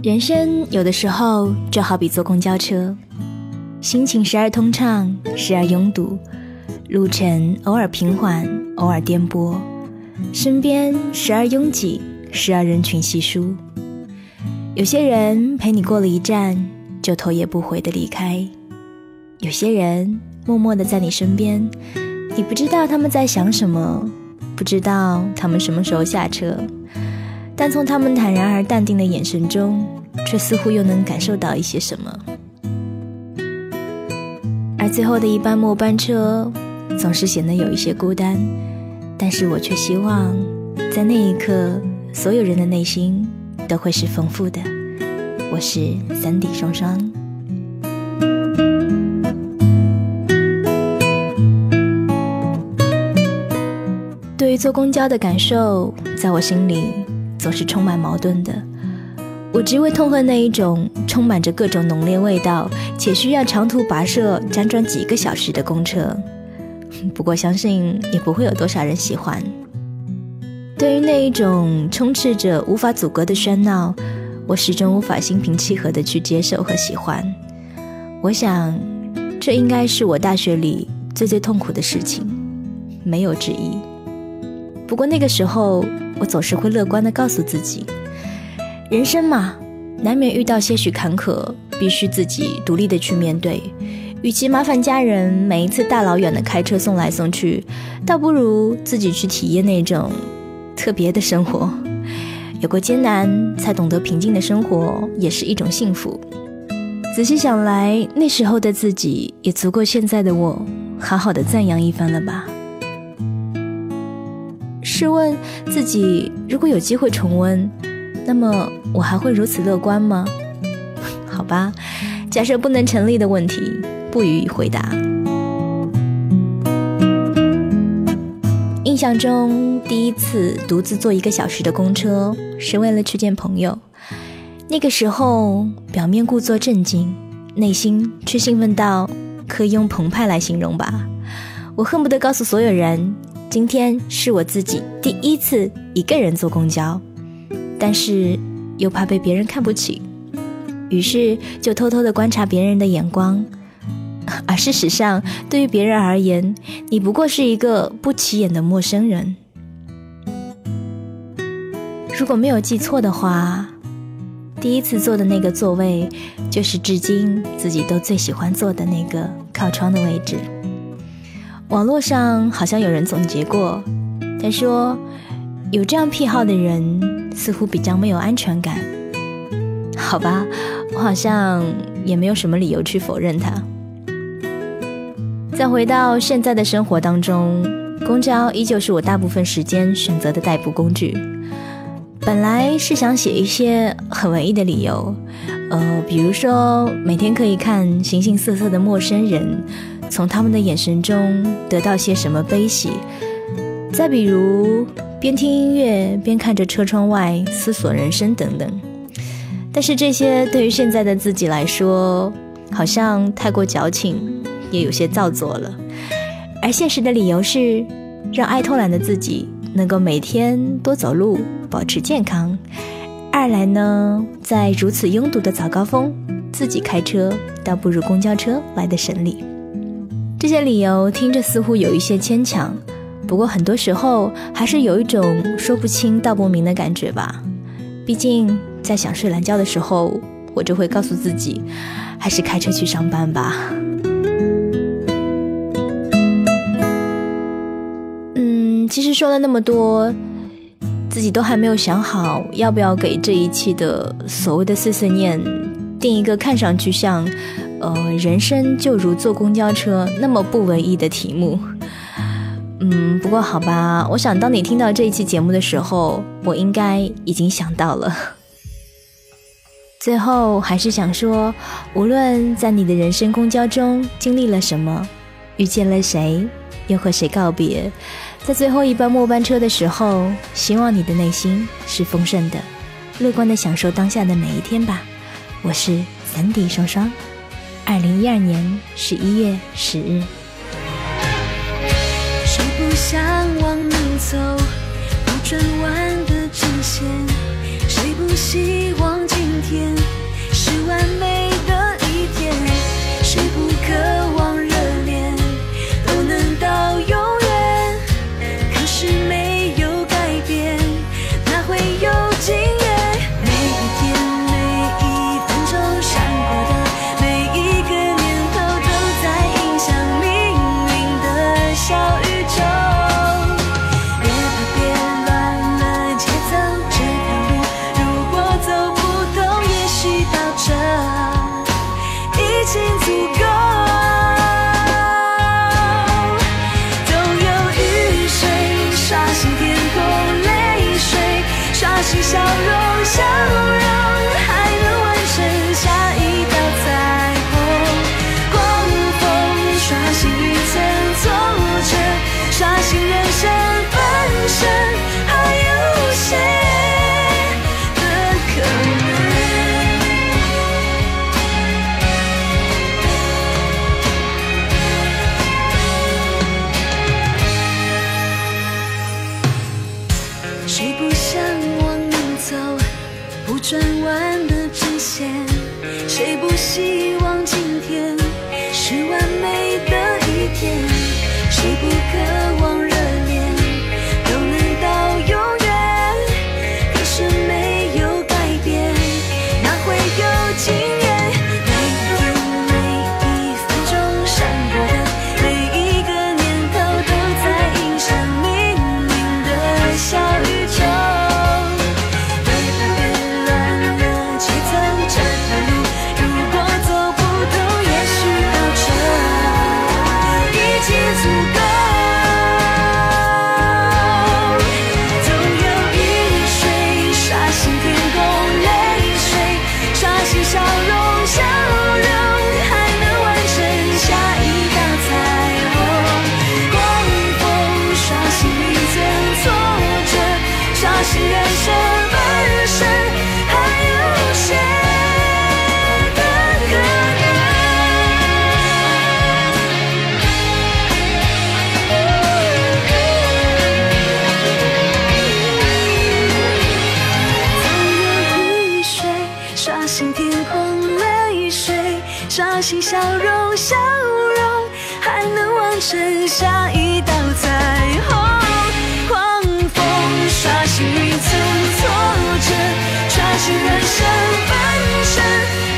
人生有的时候就好比坐公交车，心情时而通畅，时而拥堵，路程偶尔平缓，偶尔颠簸，身边时而拥挤，时而人群稀疏。有些人陪你过了一站，就头也不回的离开；有些人默默的在你身边，你不知道他们在想什么，不知道他们什么时候下车。但从他们坦然而淡定的眼神中，却似乎又能感受到一些什么。而最后的一班末班车，总是显得有一些孤单。但是我却希望，在那一刻，所有人的内心都会是丰富的。我是三 D 双双。对于坐公交的感受，在我心里。总是充满矛盾的。我只会痛恨那一种充满着各种浓烈味道，且需要长途跋涉、辗转几个小时的公车。不过，相信也不会有多少人喜欢。对于那一种充斥着无法阻隔的喧闹，我始终无法心平气和地去接受和喜欢。我想，这应该是我大学里最最痛苦的事情，没有之一。不过那个时候。我总是会乐观的告诉自己，人生嘛，难免遇到些许坎坷，必须自己独立的去面对。与其麻烦家人每一次大老远的开车送来送去，倒不如自己去体验那种特别的生活。有过艰难，才懂得平静的生活也是一种幸福。仔细想来，那时候的自己也足够现在的我好好的赞扬一番了吧。试问自己，如果有机会重温，那么我还会如此乐观吗？好吧，假设不能成立的问题，不予以回答。印象中，第一次独自坐一个小时的公车，是为了去见朋友。那个时候，表面故作镇静，内心却兴奋到可以用澎湃来形容吧。我恨不得告诉所有人。今天是我自己第一次一个人坐公交，但是又怕被别人看不起，于是就偷偷的观察别人的眼光。而事实上，对于别人而言，你不过是一个不起眼的陌生人。如果没有记错的话，第一次坐的那个座位，就是至今自己都最喜欢坐的那个靠窗的位置。网络上好像有人总结过，他说有这样癖好的人似乎比较没有安全感。好吧，我好像也没有什么理由去否认他。再回到现在的生活当中，公交依旧是我大部分时间选择的代步工具。本来是想写一些很文艺的理由，呃，比如说每天可以看形形色色的陌生人。从他们的眼神中得到些什么悲喜，再比如边听音乐边看着车窗外思索人生等等。但是这些对于现在的自己来说，好像太过矫情，也有些造作了。而现实的理由是，让爱偷懒的自己能够每天多走路，保持健康。二来呢，在如此拥堵的早高峰，自己开车倒不如公交车来的省力。这些理由听着似乎有一些牵强，不过很多时候还是有一种说不清道不明的感觉吧。毕竟在想睡懒觉的时候，我就会告诉自己，还是开车去上班吧。嗯，其实说了那么多，自己都还没有想好要不要给这一期的所谓的碎碎念定一个看上去像。呃，人生就如坐公交车那么不文艺的题目，嗯，不过好吧，我想当你听到这一期节目的时候，我应该已经想到了。最后还是想说，无论在你的人生公交中经历了什么，遇见了谁，又和谁告别，在最后一班末班车的时候，希望你的内心是丰盛的，乐观的享受当下的每一天吧。我是三 D 双双。二零一二年十一月十日。谁不想往你走不转弯的直线？谁不希望今天是完美转弯的直线？谁不希望天空泪水，刷新笑容，笑容还能完成下一道彩虹。狂风刷新云层，挫折刷新人生，本身。